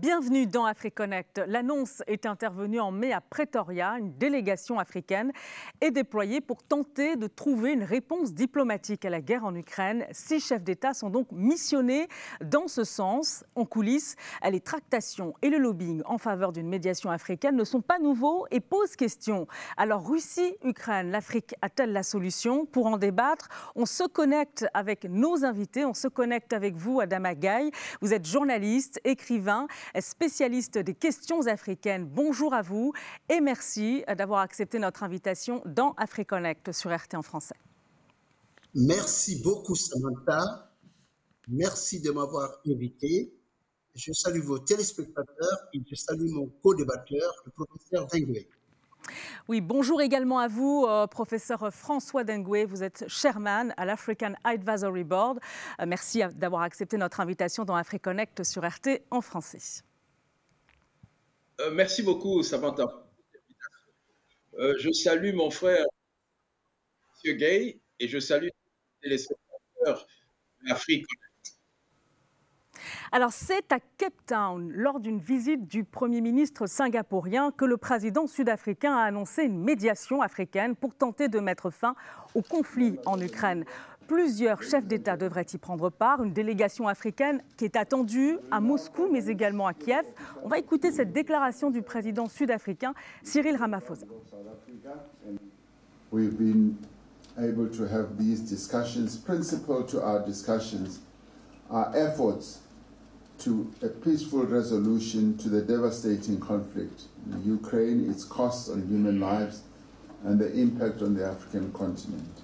Bienvenue dans AfriConnect. L'annonce est intervenue en mai à Pretoria. Une délégation africaine est déployée pour tenter de trouver une réponse diplomatique à la guerre en Ukraine. Six chefs d'État sont donc missionnés dans ce sens. En coulisses, les tractations et le lobbying en faveur d'une médiation africaine ne sont pas nouveaux et posent question. Alors Russie, Ukraine, l'Afrique a-t-elle la solution? Pour en débattre, on se connecte avec nos invités. On se connecte avec vous, Adama Gaye. Vous êtes journaliste, écrivain spécialiste des questions africaines. Bonjour à vous et merci d'avoir accepté notre invitation dans AfriConnect sur RT en français. Merci beaucoup Samantha. Merci de m'avoir invité. Je salue vos téléspectateurs et je salue mon co-débatteur, le professeur Dengue. Oui, bonjour également à vous, euh, professeur François Dengue. Vous êtes chairman à l'African Advisory Board. Euh, merci d'avoir accepté notre invitation dans AfriConnect sur RT en français. Euh, merci beaucoup, Samantha. je salue mon frère, M. Gay, et je salue les téléspectateurs de. Alors c'est à Cape Town, lors d'une visite du Premier ministre singapourien, que le président sud-africain a annoncé une médiation africaine pour tenter de mettre fin au conflit en Ukraine. Plusieurs chefs d'État devraient y prendre part, une délégation africaine qui est attendue à Moscou mais également à Kiev. On va écouter cette déclaration du président sud-africain Cyril Ramaphosa. We've been able to have these discussions. Principal to our discussions are efforts to a peaceful resolution to the devastating conflict in Ukraine, its costs on human lives, and the impact on the African continent.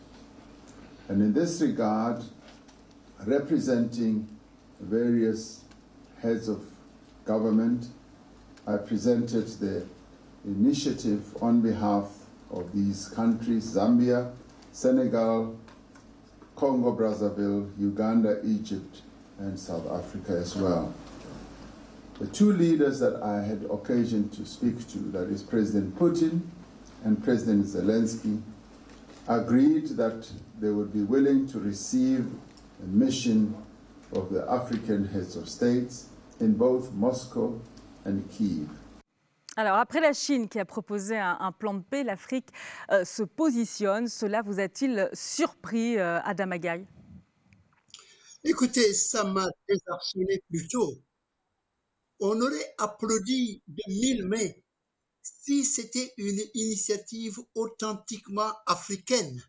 And in this regard, representing various heads of government, I presented the initiative on behalf of these countries Zambia, Senegal, Congo Brazzaville, Uganda, Egypt, and South Africa as well. The two leaders that I had occasion to speak to, that is President Putin and President Zelensky, agreed that they would be willing to receive a mission of the African heads of states in both Moscow and Kiev. Alors, après la Chine qui a proposé un, plan de paix, l'Afrique euh, se positionne. Cela vous a-t-il surpris, euh, Adam Agaï Écoutez, ça m'a désarçonné plutôt. On aurait applaudi de mille mains si c'était une initiative authentiquement africaine.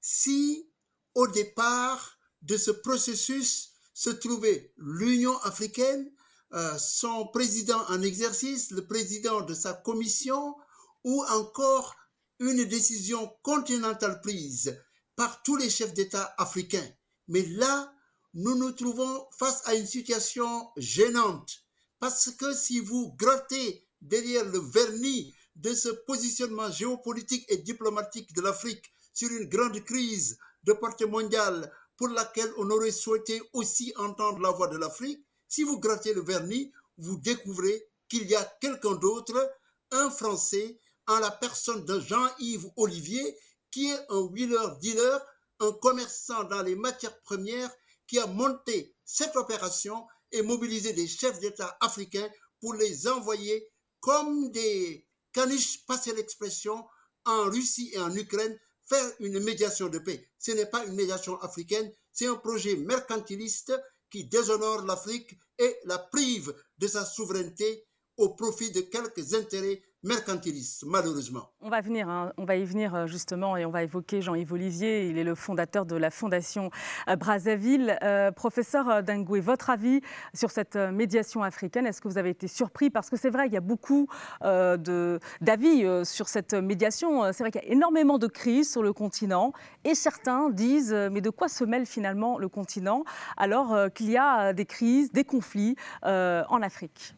Si, au départ de ce processus, se trouvait l'Union africaine, euh, son président en exercice, le président de sa commission, ou encore une décision continentale prise par tous les chefs d'État africains. Mais là, nous nous trouvons face à une situation gênante parce que si vous grattez derrière le vernis de ce positionnement géopolitique et diplomatique de l'Afrique sur une grande crise de portée mondiale pour laquelle on aurait souhaité aussi entendre la voix de l'Afrique, si vous grattez le vernis, vous découvrez qu'il y a quelqu'un d'autre, un Français, en la personne de Jean-Yves Olivier, qui est un wheeler-dealer, un commerçant dans les matières premières qui a monté cette opération et mobilisé des chefs d'État africains pour les envoyer comme des caniches, passer l'expression, en Russie et en Ukraine, faire une médiation de paix. Ce n'est pas une médiation africaine, c'est un projet mercantiliste qui déshonore l'Afrique et la prive de sa souveraineté au profit de quelques intérêts mercantiliste, malheureusement. On va, hein. y venir euh, justement et on va évoquer Jean-Yves Olivier. Il est le fondateur de la Fondation euh, Brazzaville. Euh, professeur Dangoué, votre avis sur cette médiation africaine, est-ce que vous avez été surpris? Parce que c'est vrai, il y a beaucoup d'avis sur cette médiation. C'est vrai qu'il y a énormément de crises sur le continent et certains disent mais de quoi se mêle finalement le continent alors qu'il y a des crises, des conflits en Afrique?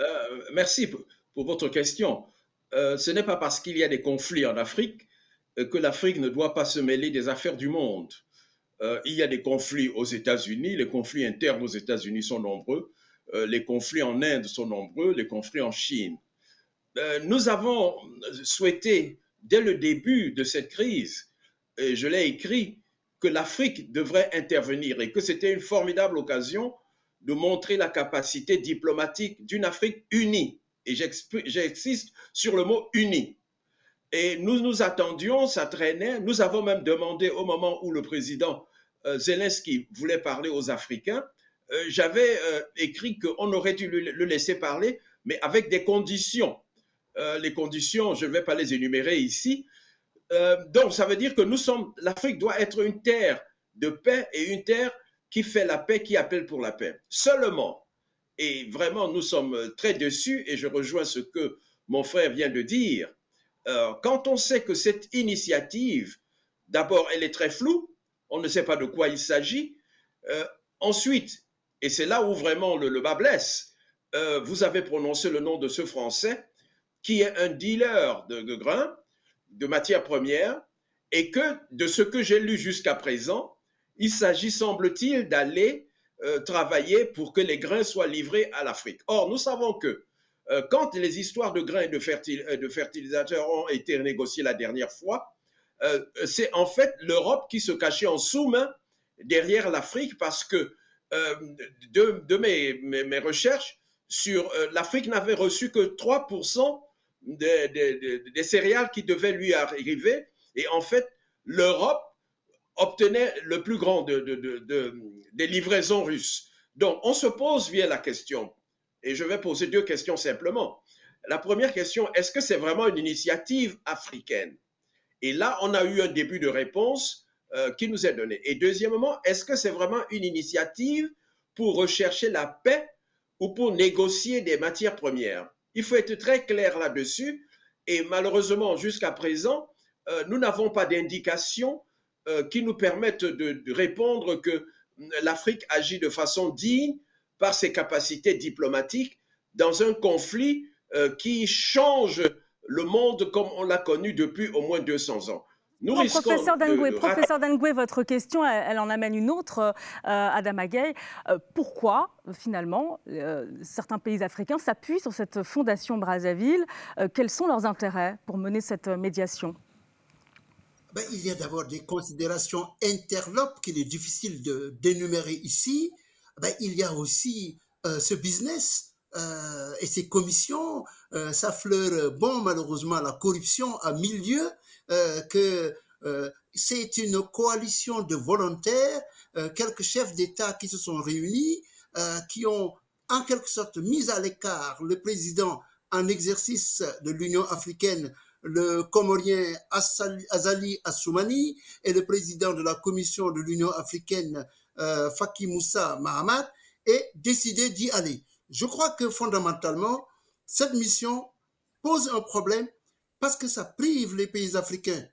Euh, merci pour, votre question. Euh, ce n'est pas parce qu'il y a des conflits en Afrique euh, que l'Afrique ne doit pas se mêler des affaires du monde. il y a des conflits aux États-Unis, les conflits internes aux États-Unis sont nombreux, les conflits en Inde sont nombreux, les conflits en Chine. nous avons souhaité, dès le début de cette crise, et je l'ai écrit, que l'Afrique devrait intervenir et que c'était une formidable occasion de montrer la capacité diplomatique d'une Afrique unie. Et j'insiste sur le mot unie. Et nous nous attendions, ça traînait. Nous avons même demandé au moment où le président euh, Zelensky voulait parler aux Africains, euh, j'avais euh, écrit qu'on aurait dû le, laisser parler, mais avec des conditions. les conditions, je ne vais pas les énumérer ici. donc, ça veut dire que nous sommes, l'Afrique doit être une terre de paix et une terre qui fait la paix, qui appelle pour la paix. Seulement, et vraiment, nous sommes très déçus, et je rejoins ce que mon frère vient de dire, quand on sait que cette initiative, d'abord, elle est très floue, on ne sait pas de quoi il s'agit. Euh, ensuite, et c'est là où vraiment le, bas blesse, euh, vous avez prononcé le nom de ce Français qui est un dealer de, grains, de matières premières, et que de ce que j'ai lu jusqu'à présent, il s'agit, semble-t-il, d'aller euh, travailler pour que les grains soient livrés à l'Afrique. Or, nous savons que quand les histoires de grains et de, de fertilisateurs ont été négociées la dernière fois, euh, c'est en fait l'Europe qui se cachait en sous-main derrière l'Afrique parce que euh, de, mes, recherches sur euh, l'Afrique n'avait reçu que 3% des, céréales qui devaient lui arriver. Et en fait, l'Europe obtenait le plus grand des livraisons russes. Donc, on se pose bien la question, et je vais poser deux questions simplement. La première question, est-ce que c'est vraiment une initiative africaine? Et là, on a eu un début de réponse euh, qui nous est donné. Et deuxièmement, est-ce que c'est vraiment une initiative pour rechercher la paix ou pour négocier des matières premières? Il faut être très clair là-dessus. Et malheureusement, jusqu'à présent, euh, nous n'avons pas d'indication qui nous permettent de, répondre que l'Afrique agit de façon digne par ses capacités diplomatiques dans un conflit qui change le monde comme on l'a connu depuis au moins 200 ans. Nous professeur Dangoué, votre question, elle, en amène une autre, euh, Adam Agay. Euh, pourquoi, finalement, euh, certains pays africains s'appuient sur cette fondation Brazzaville? Quels sont leurs intérêts pour mener cette médiation? Ben, Il y a d'abord des considérations interlopes qu'il est difficile d'énumérer ici. Ben, il y a aussi ce business euh, et ces commissions euh, s'affleurent, bon, malheureusement, la corruption à milieu, euh, que euh, c'est une coalition de volontaires, quelques chefs d'État qui se sont réunis, qui ont en quelque sorte mis à l'écart le président en exercice de l'Union africaine, le Comorien Azali Assoumani, et le président de la Commission de l'Union africaine, Faki Moussa Mahamat, et décidé d'y aller. Je crois que fondamentalement, cette mission pose un problème parce que ça prive les pays africains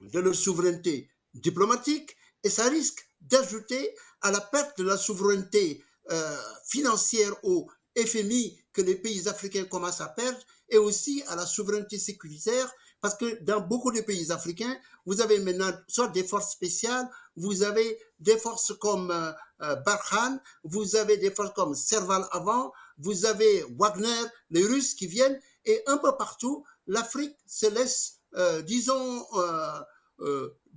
de leur souveraineté diplomatique et ça risque d'ajouter à la perte de la souveraineté euh, financière au FMI que les pays africains commencent à perdre et aussi à la souveraineté sécuritaire parce que dans beaucoup de pays africains, vous avez maintenant soit des forces spéciales, vous avez des forces comme euh, euh, vous avez des forces comme Serval avant, vous avez Wagner, les Russes qui viennent, et un peu partout, l'Afrique se laisse, euh, disons,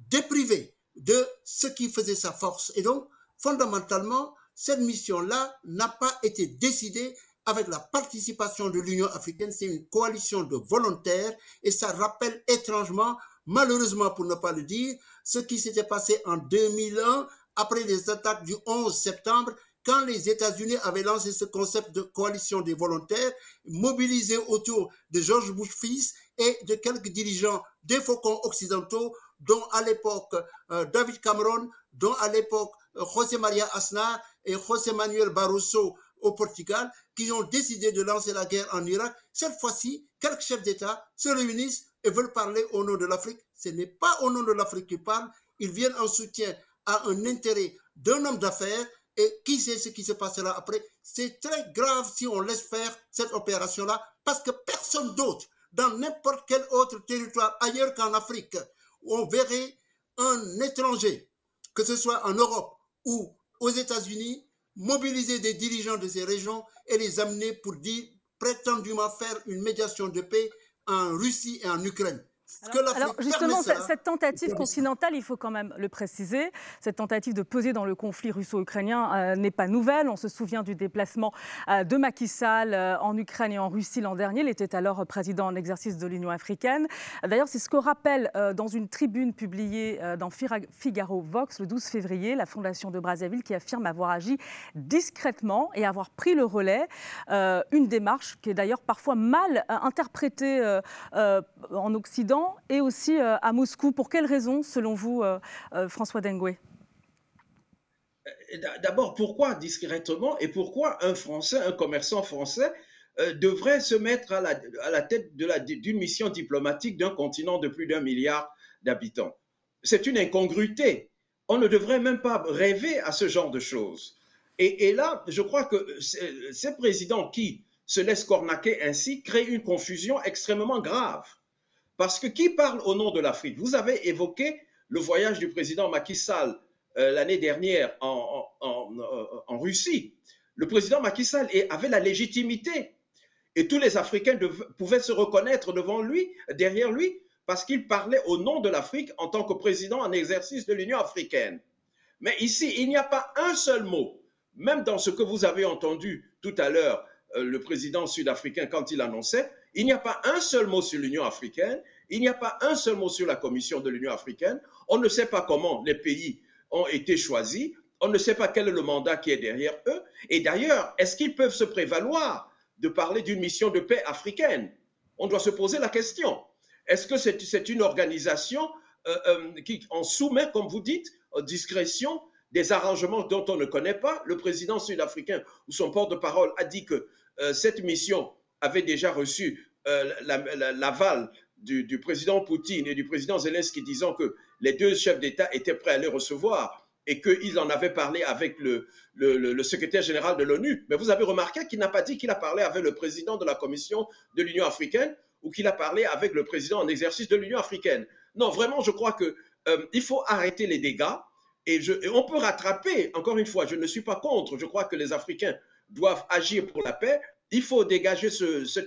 dépriver de ce qui faisait sa force. Et donc, fondamentalement, cette mission-là n'a pas été décidée avec la participation de l'Union africaine, c'est une coalition de volontaires et ça rappelle étrangement, malheureusement pour ne pas le dire, ce qui s'était passé en 2001 après les attaques du 11 septembre quand les États-Unis avaient lancé ce concept de coalition des volontaires, mobilisé autour de George Bush fils et de quelques dirigeants des faucons occidentaux, dont à l'époque euh, David Cameron, dont à l'époque euh, José María Aznar et José Manuel Barroso au Portugal, qui ont décidé de lancer la guerre en Irak. Cette fois-ci, quelques chefs d'État se réunissent et veulent parler au nom de l'Afrique. Ce n'est pas au nom de l'Afrique qu'ils parlent. Ils viennent en soutien à un intérêt d'un homme d'affaires et qui sait ce qui se passera après? C'est très grave si on laisse faire cette opération-là parce que personne d'autre, dans n'importe quel autre territoire ailleurs qu'en Afrique, on verrait un étranger, que ce soit en Europe ou aux États-Unis, mobiliser des dirigeants de ces régions et les amener pour dire prétendument faire une médiation de paix en Russie et en Ukraine. Alors, justement, cette tentative continentale, il faut quand même le préciser, cette tentative de peser dans le conflit russo-ukrainien euh, n'est pas nouvelle. On se souvient du déplacement euh, de Macky Sall euh, en Ukraine et en Russie l'an dernier. Il était alors président en exercice de l'Union africaine. D'ailleurs, c'est ce que rappelle dans une tribune publiée dans Figaro Vox le 12 février la Fondation de Brazzaville qui affirme avoir agi discrètement et avoir pris le relais. une démarche qui est d'ailleurs parfois mal interprétée en Occident et aussi euh, à Moscou. Pour quelles raisons, selon vous, euh, euh, François Dengue D'abord, pourquoi discrètement et pourquoi un Français, un commerçant français, devrait se mettre à la, tête d'une mission diplomatique d'un continent de plus d'un milliard d'habitants? C'est une incongruité. On ne devrait même pas rêver à ce genre de choses. Et, et là, je crois que ces présidents qui se laissent cornaquer ainsi créent une confusion extrêmement grave. Parce que qui parle au nom de l'Afrique? Vous avez évoqué le voyage du président Macky Sall euh, l'année dernière en, en, Russie. Le président Macky Sall avait la légitimité et tous les Africains pouvaient se reconnaître devant lui, derrière lui, parce qu'il parlait au nom de l'Afrique en tant que président en exercice de l'Union africaine. Mais ici, il n'y a pas un seul mot, même dans ce que vous avez entendu tout à l'heure, euh, le président sud-africain quand il annonçait, il n'y a pas un seul mot sur l'Union africaine, il n'y a pas un seul mot sur la Commission de l'Union africaine. On ne sait pas comment les pays ont été choisis. On ne sait pas quel est le mandat qui est derrière eux. Et d'ailleurs, est-ce qu'ils peuvent se prévaloir de parler d'une mission de paix africaine? On doit se poser la question. Est-ce que c'est une organisation euh, euh, qui en soumet, comme vous dites, discrétion des arrangements dont on ne connaît pas? Le président sud-africain ou son porte-parole a dit que euh, cette mission avait déjà reçu l'aval du, président Poutine et du président Zelensky disant que les deux chefs d'État étaient prêts à les recevoir et qu'ils en avaient parlé avec le, secrétaire général de l'ONU. Mais vous avez remarqué qu'il n'a pas dit qu'il a parlé avec le président de la Commission de l'Union africaine ou qu'il a parlé avec le président en exercice de l'Union africaine. Non, vraiment, je crois qu'il euh, il faut arrêter les dégâts et, on peut rattraper. Encore une fois, je ne suis pas contre. Je crois que les Africains doivent agir pour la paix. Il faut dégager ce, ce,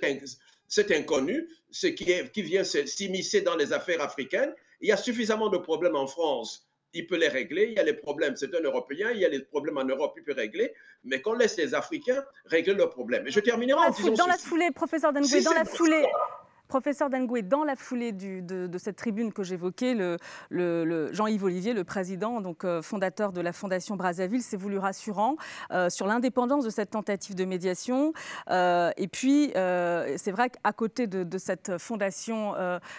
cet inconnu, ce qui, est, qui vient s'immiscer dans les affaires africaines. Il y a suffisamment de problèmes en France. Il peut les régler. Il y a les problèmes, c'est un Européen. Il y a les problèmes en Europe, il peut régler. Mais qu'on laisse les Africains régler leurs problèmes. Et je terminerai en disant. Dans la foulée, professeur Dengue, dans la foulée. Professeur Dangoué, dans la foulée de, cette tribune que j'évoquais, Jean-Yves Olivier, le président, donc euh, fondateur de la Fondation Brazzaville, s'est voulu rassurant euh, sur l'indépendance de cette tentative de médiation. Euh, et puis, c'est vrai qu'à côté de, cette Fondation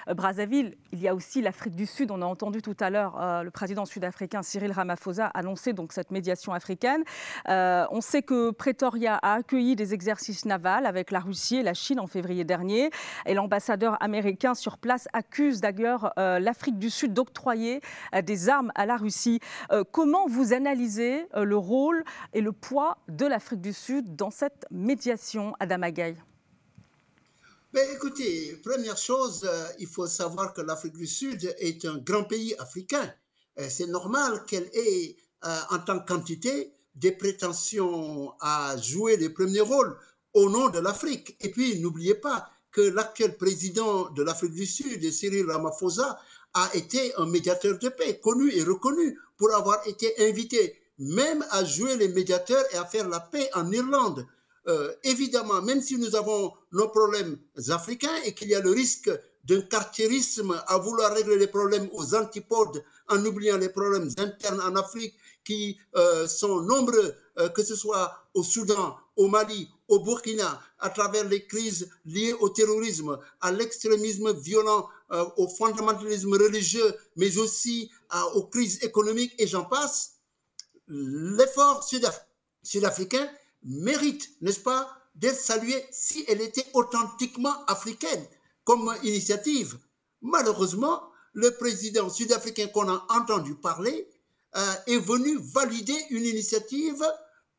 Brazzaville, il y a aussi l'Afrique du Sud. On a entendu tout à l'heure le président sud-africain Cyril Ramaphosa annoncer donc cette médiation africaine. on sait que Pretoria a accueilli des exercices navals avec la Russie et la Chine en février dernier. Et l'ambassade l'ambassadeur américain sur place accuse d'ailleurs euh, l'Afrique du Sud d'octroyer euh, des armes à la Russie. Euh, comment vous analysez le rôle et le poids de l'Afrique du Sud dans cette médiation, Adam Agaï? Ben, écoutez, première chose, il faut savoir que l'Afrique du Sud est un grand pays africain. C'est normal qu'elle ait, en tant que quantité, des prétentions à jouer les premiers rôles au nom de l'Afrique. Et puis, n'oubliez pas, que l'actuel président de l'Afrique du Sud, Cyril Ramaphosa, a été un médiateur de paix, connu et reconnu pour avoir été invité même à jouer les médiateurs et à faire la paix en Irlande. Euh, évidemment, même si nous avons nos problèmes africains et qu'il y a le risque d'un cartiérisme à vouloir régler les problèmes aux antipodes en oubliant les problèmes internes en Afrique qui euh, sont nombreux, euh, que ce soit au Soudan, au Mali, au Burkina, à travers les crises liées au terrorisme, à l'extrémisme violent, euh, au fondamentalisme religieux, mais aussi aux crises économiques, et j'en passe, l'effort sud-africain mérite, n'est-ce pas, d'être salué si elle était authentiquement africaine comme initiative. Malheureusement, le président sud-africain qu'on a entendu parler euh, est venu valider une initiative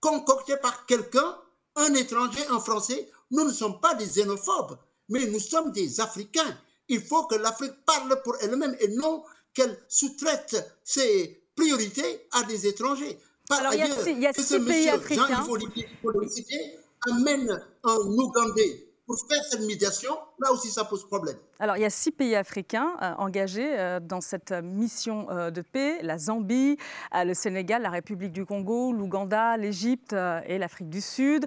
concoctée par quelqu'un un étranger, un Français, nous ne sommes pas des xénophobes, mais nous sommes des Africains. Il faut que l'Afrique parle pour elle-même et non qu'elle sous-traite ses priorités à des étrangers. Par Alors, ailleurs, il y a, six pays africains. Jean amène un Ougandais pour faire cette médiation, là aussi ça pose problème. Alors il y a six pays africains euh, engagés euh, dans cette mission euh, de paix, la Zambie, le Sénégal, la République du Congo, l'Ouganda, l'Égypte et l'Afrique du Sud.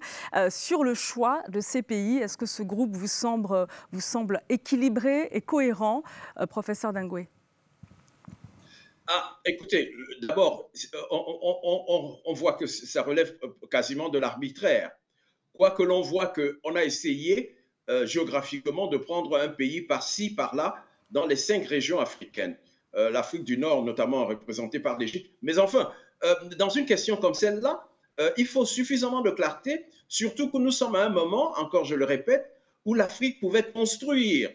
sur le choix de ces pays, est-ce que ce groupe vous semble, vous semble équilibré et cohérent, professeur Dingoué? Ah, écoutez, d'abord, on, on, voit que ça relève quasiment de l'arbitraire. Quoique l'on voit qu'on a essayé euh, géographiquement de prendre un pays par-ci, par-là, dans les cinq régions africaines. Euh, L'Afrique du Nord, notamment représentée par l'Égypte. Mais enfin, euh, dans une question comme celle-là, il faut suffisamment de clarté, surtout que nous sommes à un moment, encore je le répète, où l'Afrique pouvait construire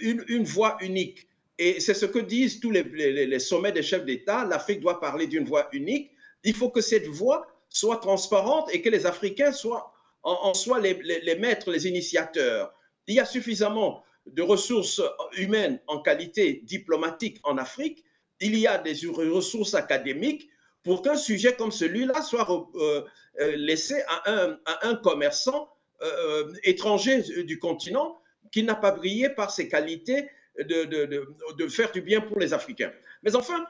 une, voie unique. Et c'est ce que disent tous les sommets des chefs d'État. L'Afrique doit parler d'une voie unique. Il faut que cette voie soit transparente et que les Africains soient en, soi les, maîtres, les initiateurs. Il y a suffisamment de ressources humaines en qualité diplomatique en Afrique. Il y a des ressources académiques pour qu'un sujet comme celui-là soit euh, euh, laissé à un, commerçant euh, étranger du continent qui n'a pas brillé par ses qualités de, faire du bien pour les Africains. Mais enfin,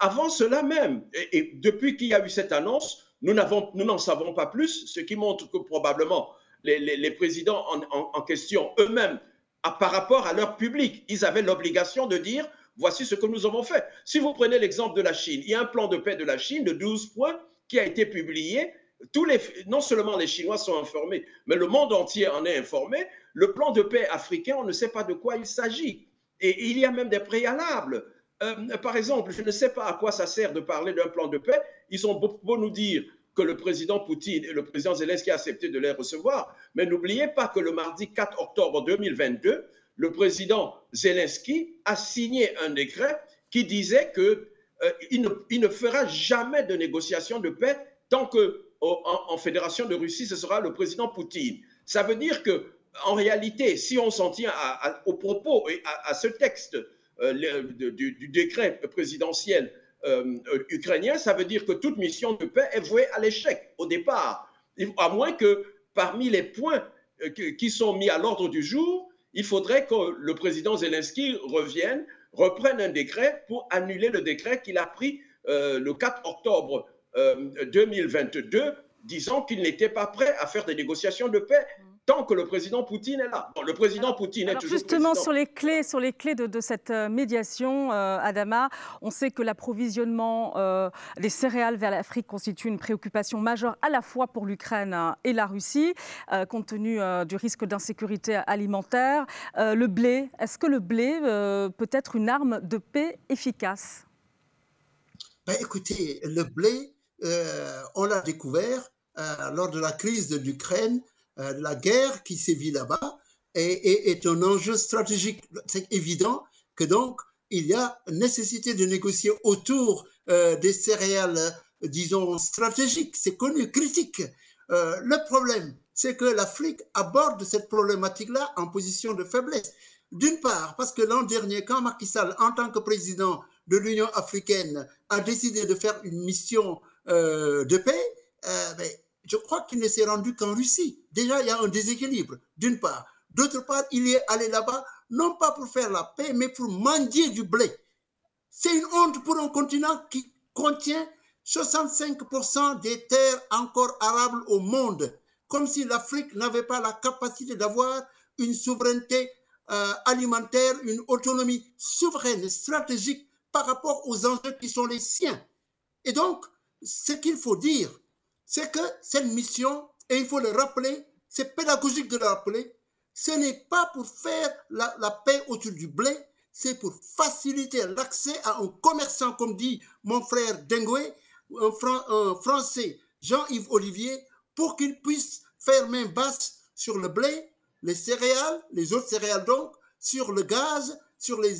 avant cela même, et depuis qu'il y a eu cette annonce, nous n'en savons pas plus, ce qui montre que probablement les, présidents en, question eux-mêmes, par rapport à leur public, ils avaient l'obligation de dire voici ce que nous avons fait. Si vous prenez l'exemple de la Chine, il y a un plan de paix de la Chine de 12 points qui a été publié. Tous les, non seulement les Chinois sont informés, mais le monde entier en est informé. Le plan de paix africain, on ne sait pas de quoi il s'agit. Et il y a même des préalables. Euh, par exemple, je ne sais pas à quoi ça sert de parler d'un plan de paix. Ils ont beau, nous dire que le président Poutine et le président Zelensky ont accepté de les recevoir, mais n'oubliez pas que le mardi 4 octobre 2022, le président Zelensky a signé un décret qui disait qu'il euh, ne, ne, fera jamais de négociation de paix tant que en, Fédération de Russie, ce sera le président Poutine. Ça veut dire que, en réalité, si on s'en tient aux propos et à ce texte euh, du, décret présidentiel euh, ukrainien, ça veut dire que toute mission de paix est vouée à l'échec au départ. À moins que parmi les points euh, qui sont mis à l'ordre du jour, il faudrait que le président Zelensky revienne, reprenne un décret pour annuler le décret qu'il a pris le 4 octobre 2022, disant qu'il n'était pas prêt à faire des négociations de paix tant que le président Poutine est là. le président Poutine est toujours justement sur les clés, sur les clés de, cette euh, médiation, euh, Adama, on sait que l'approvisionnement euh, des céréales vers l'Afrique constitue une préoccupation majeure à la fois pour l'Ukraine hein, et la Russie, compte tenu du risque d'insécurité alimentaire. le blé, est-ce que le blé peut être une arme de paix efficace? Ben, Écoutez, le blé, on l'a découvert lors de la crise de l'Ukraine euh, la guerre qui sévit là-bas est, un enjeu stratégique. C'est évident que donc il y a nécessité de négocier autour euh, des céréales, disons, stratégiques. C'est connu, critique. Euh, le problème, c'est que l'Afrique aborde cette problématique-là en position de faiblesse. D'une part, parce que l'an dernier, quand Macky Sall, en tant que président de l'Union africaine, a décidé de faire une mission de paix, ben, je crois qu'il ne s'est rendu qu'en Russie. Déjà, il y a un déséquilibre, d'une part. D'autre part, il est allé là-bas, non pas pour faire la paix, mais pour mendier du blé. C'est une honte pour un continent qui contient 65% des terres encore arables au monde, comme si l'Afrique n'avait pas la capacité d'avoir une souveraineté euh, alimentaire, une autonomie souveraine, stratégique par rapport aux enjeux qui sont les siens. Et donc, ce qu'il faut dire, c'est que cette mission, et il faut le rappeler, c'est pédagogique de le rappeler, ce n'est pas pour faire la, paix autour du blé, c'est pour faciliter l'accès à un commerçant, comme dit mon frère Dengoué, un, Français, Jean-Yves Olivier, pour qu'il puisse faire main basse sur le blé, les céréales, les autres céréales donc, sur le gaz, sur les,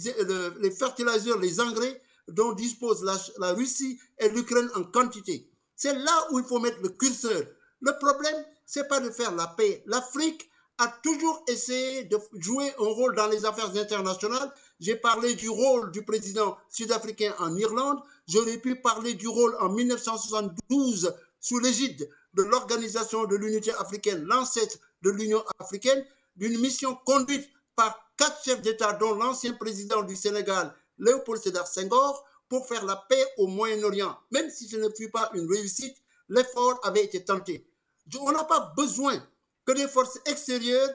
fertiliseurs, les engrais dont dispose la Russie et l'Ukraine en quantité. C'est là où il faut mettre le curseur. Le problème, c'est pas de faire la paix. L'Afrique a toujours essayé de jouer un rôle dans les affaires internationales. J'ai parlé du rôle du président sud-africain en Irlande. J'aurais pu parler du rôle en 1972 sous l'égide de l'Organisation de l'Unité africaine, l'ancêtre de l'Union africaine. d'une mission conduite par quatre chefs d'État, dont l'ancien président du Sénégal, Léopold Sédar Senghor, pour faire la paix au Moyen-Orient. Même si ce ne fut pas une réussite, l'effort avait été tenté. On n'a pas besoin que des forces extérieures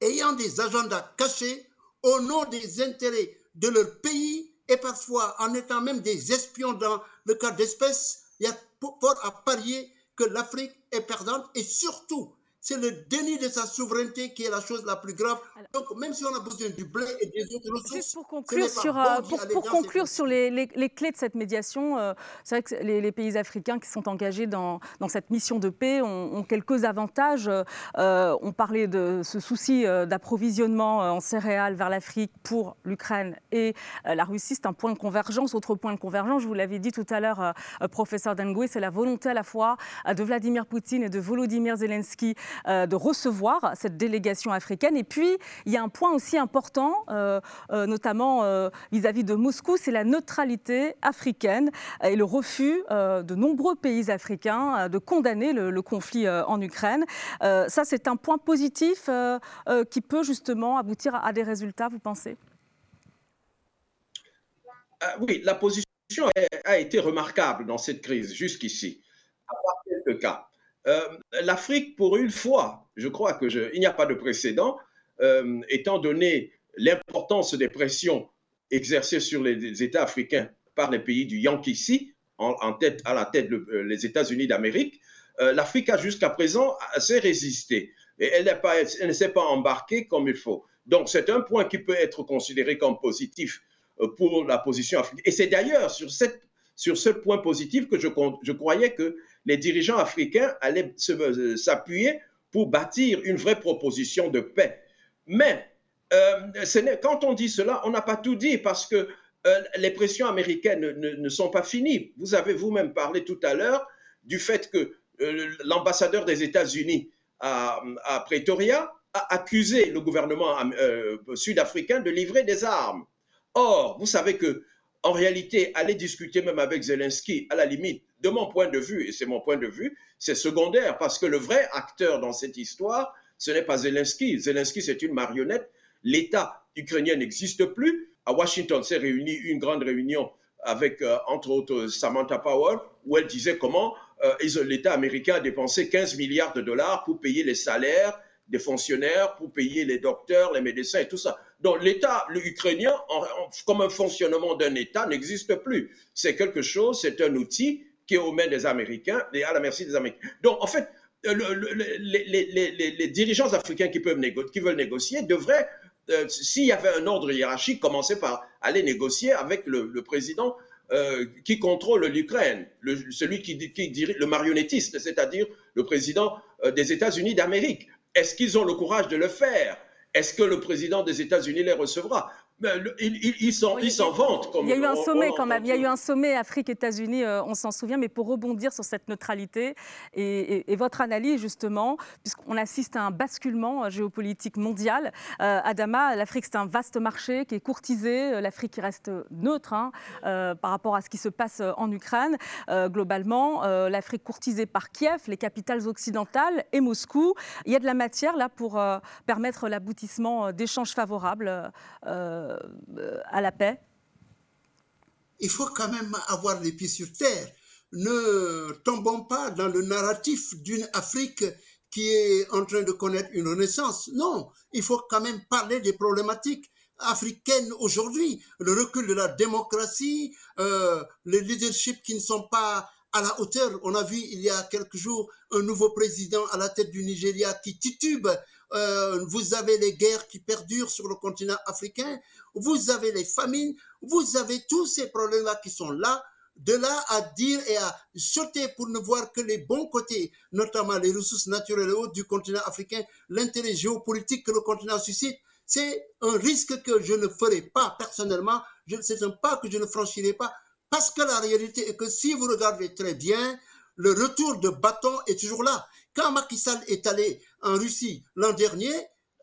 ayant des agendas cachés au nom des intérêts de leur pays et parfois en étant même des espions dans le cas d'espèces, il y a fort à parier que l'Afrique est perdante et surtout c'est le déni de sa souveraineté qui est la chose la plus grave. Donc, même si on a besoin du blé et des autres ressources, Juste pour conclure sur, euh, pour, conclure sur les, les, clés de cette médiation, euh, c'est vrai que les, pays africains qui sont engagés dans, dans cette mission de paix ont, quelques avantages. Euh, on parlait de ce souci d'approvisionnement en céréales vers l'Afrique pour l'Ukraine et la Russie. C'est un point de convergence. Autre point de convergence, je vous l'avais dit tout à l'heure, professeur Dengui, c'est la volonté à la fois de Vladimir Poutine et de Volodymyr Zelensky euh, de recevoir cette délégation africaine. Et puis, il y a un point aussi important, euh, euh, notamment vis-à-vis de Moscou, c'est la neutralité africaine et le refus de nombreux pays africains de condamner le, conflit en Ukraine. ça, c'est un point positif qui peut justement aboutir à, des résultats, vous pensez? Oui, la position a été remarquable dans cette crise jusqu'ici, à part quelques cas. Euh, L'Afrique, pour une fois, je crois qu'il n'y a pas de précédent, euh, étant donné l'importance des pressions exercées sur les, États africains par les pays du Yankee en, en tête, à la tête des euh, les États-Unis d'Amérique, l'Afrique a jusqu'à présent assez résisté et elle, ne s'est pas embarquée comme il faut. Donc c'est un point qui peut être considéré comme positif pour la position africaine. Et c'est d'ailleurs sur, ce point positif que je, je croyais que les dirigeants africains allaient euh, s'appuyer pour bâtir une vraie proposition de paix. Mais euh, quand on dit cela, on n'a pas tout dit parce que euh, les pressions américaines ne, sont pas finies. Vous avez vous-même parlé tout à l'heure du fait que l'ambassadeur des États-Unis à, Pretoria a accusé le gouvernement sud-africain de livrer des armes. Or, vous savez que en réalité, aller discuter même avec Zelensky, à la limite, de mon point de vue, et c'est mon point de vue, c'est secondaire, parce que le vrai acteur dans cette histoire, ce n'est pas Zelensky. Zelensky, c'est une marionnette. l'État ukrainien n'existe plus. À Washington s'est réuni une grande réunion avec, euh, entre autres, Samantha Power, où elle disait comment euh, l'État américain a dépensé 15 milliards de dollars pour payer les salaires des fonctionnaires, pour payer les docteurs, les médecins et tout ça. Donc l'État ukrainien, comme un fonctionnement d'un État, n'existe plus. C'est quelque chose, c'est un outil qui est aux mains des Américains et à la merci des Américains. Donc en fait, euh, les, dirigeants africains qui, veulent négocier devraient, euh, s'il y avait un ordre hiérarchique, commencer par aller négocier avec le, président euh, qui contrôle l'Ukraine, celui qui dirige le marionnettiste, c'est-à-dire le président des États-Unis d'Amérique. Est-ce qu'ils ont le courage de le faire? Est-ce que le président des États-Unis les recevra? Ils s'en vantent. il y a eu un sommet quand même. Il y a eu un sommet Afrique-États-Unis, euh, on s'en souvient. Mais pour rebondir sur cette neutralité et, votre analyse justement, puisqu'on assiste à un basculement euh, géopolitique mondial, euh, Adama, l'Afrique c'est un vaste marché qui est courtisé. L'Afrique reste neutre hein, par rapport à ce qui se passe en Ukraine. globalement, l'Afrique courtisée par Kiev, les capitales occidentales et Moscou. Il y a de la matière là pour permettre l'aboutissement d'échanges favorables à la paix Il faut quand même avoir les pieds sur terre. Ne tombons pas dans le narratif d'une Afrique qui est en train de connaître une renaissance. Non, il faut quand même parler des problématiques africaines aujourd'hui. Le recul de la démocratie, euh, les leaderships qui ne sont pas à la hauteur. On a vu il y a quelques jours un nouveau président à la tête du Nigeria qui titube euh, vous avez les guerres qui perdurent sur le continent africain, vous avez les famines, vous avez tous ces problèmes-là qui sont là. De là à dire et à sauter pour ne voir que les bons côtés, notamment les ressources naturelles et autres du continent africain, l'intérêt géopolitique que le continent suscite, c'est un risque que je ne ferai pas personnellement, c'est un pas que je ne franchirai pas, parce que la réalité est que si vous regardez très bien, le retour de bâton est toujours là. Quand Macky Sall est allé en Russie l'an dernier,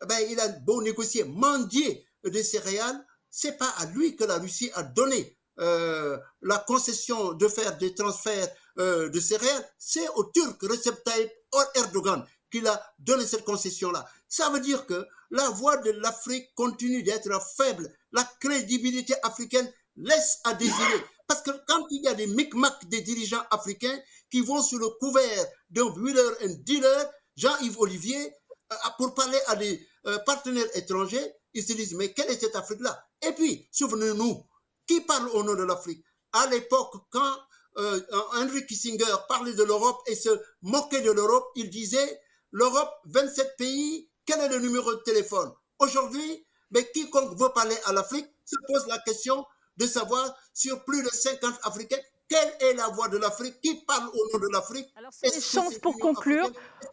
eh ben, il a beau négocier, mendier des céréales, c'est pas à lui que la Russie a donné euh, la concession de faire des transferts euh, de céréales, c'est au Turc Recep Tayyip Erdogan qu'il a donné cette concession-là. Ça veut dire que la voix de l'Afrique continue d'être faible. La crédibilité africaine laisse à désirer. Parce que quand il y a des micmacs des dirigeants africains qui vont sous le couvert d'un wheeler and dealer, Jean-Yves Olivier, euh, pour parler à des euh, partenaires étrangers, ils se disent, mais quelle est cette Afrique-là? Et puis, souvenez-nous, qui parle au nom de l'Afrique? À l'époque, quand euh, Henry Kissinger parlait de l'Europe et se moquait de l'Europe, il disait, l'Europe, 27 pays, quel est le numéro de téléphone? Aujourd'hui, mais quiconque veut parler à l'Afrique se pose la question de savoir sur plus de 50 Africains quelle est la voix de l'Afrique, qui parle au nom de l'Afrique? Alors, c'est les chances pour conclure.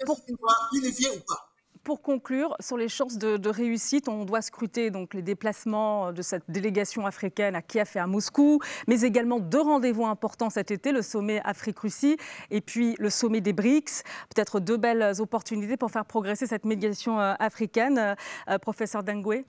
Pour... Unifier ou pas? Pour conclure, sur les chances de, réussite, on doit scruter donc les déplacements de cette délégation africaine à Kiev et à Moscou, mais également deux rendez-vous importants cet été, le sommet Afrique-Russie et puis le sommet des BRICS. Peut-être deux belles opportunités pour faire progresser cette médiation euh, africaine. Euh, professeur Dengwe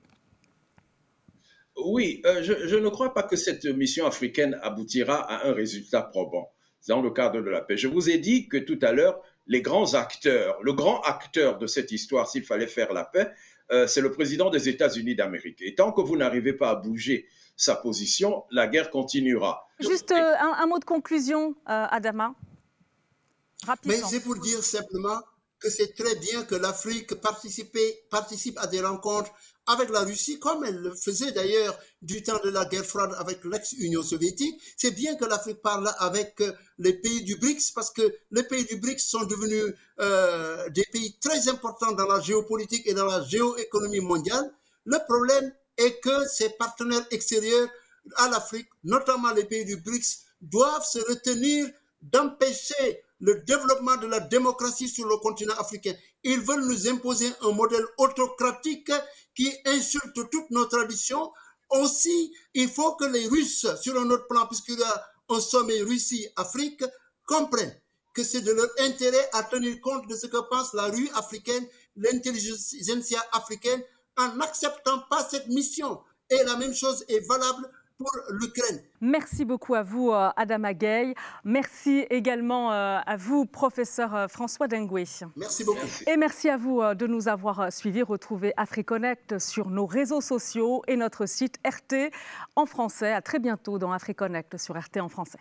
Oui, euh, je, je, ne crois pas que cette mission africaine aboutira à un résultat probant dans le cadre de la paix. Je vous ai dit que tout à l'heure, les grands acteurs, le grand acteur de cette histoire, s'il fallait faire la paix, euh, c'est le président des États-Unis d'Amérique. Et tant que vous n'arrivez pas à bouger sa position, la guerre continuera. Juste euh, un, mot de conclusion, euh, Adama. Mais c'est pour dire simplement que c'est très bien que l'Afrique participe à des rencontres avec la Russie, comme elle le faisait d'ailleurs du temps de la guerre froide avec l'ex-Union soviétique. C'est bien que l'Afrique parle avec euh, les pays du BRICS parce que les pays du BRICS sont devenus euh, des pays très importants dans la géopolitique et dans la géoéconomie mondiale. Le problème est que ces partenaires extérieurs à l'Afrique, notamment les pays du BRICS, doivent se retenir d'empêcher le développement de la démocratie sur le continent africain. Ils veulent nous imposer un modèle autocratique qui insulte toutes nos traditions. Aussi, il faut que les Russes, sur un autre plan, puisqu'il y a un sommet Russie-Afrique, comprennent que c'est de leur intérêt à tenir compte de ce que pense la rue africaine, l'intelligentsia africaine, en n'acceptant pas cette mission. Et la même chose est valable pour l'Ukraine. Merci beaucoup à vous, euh, Adama Gay. Merci également euh, à vous, professeur euh, François Dengue. Merci beaucoup. Et merci à vous de nous avoir suivis. Retrouvez AfriConnect sur nos réseaux sociaux et notre site RT en français. À très bientôt dans AfriConnect sur RT en français.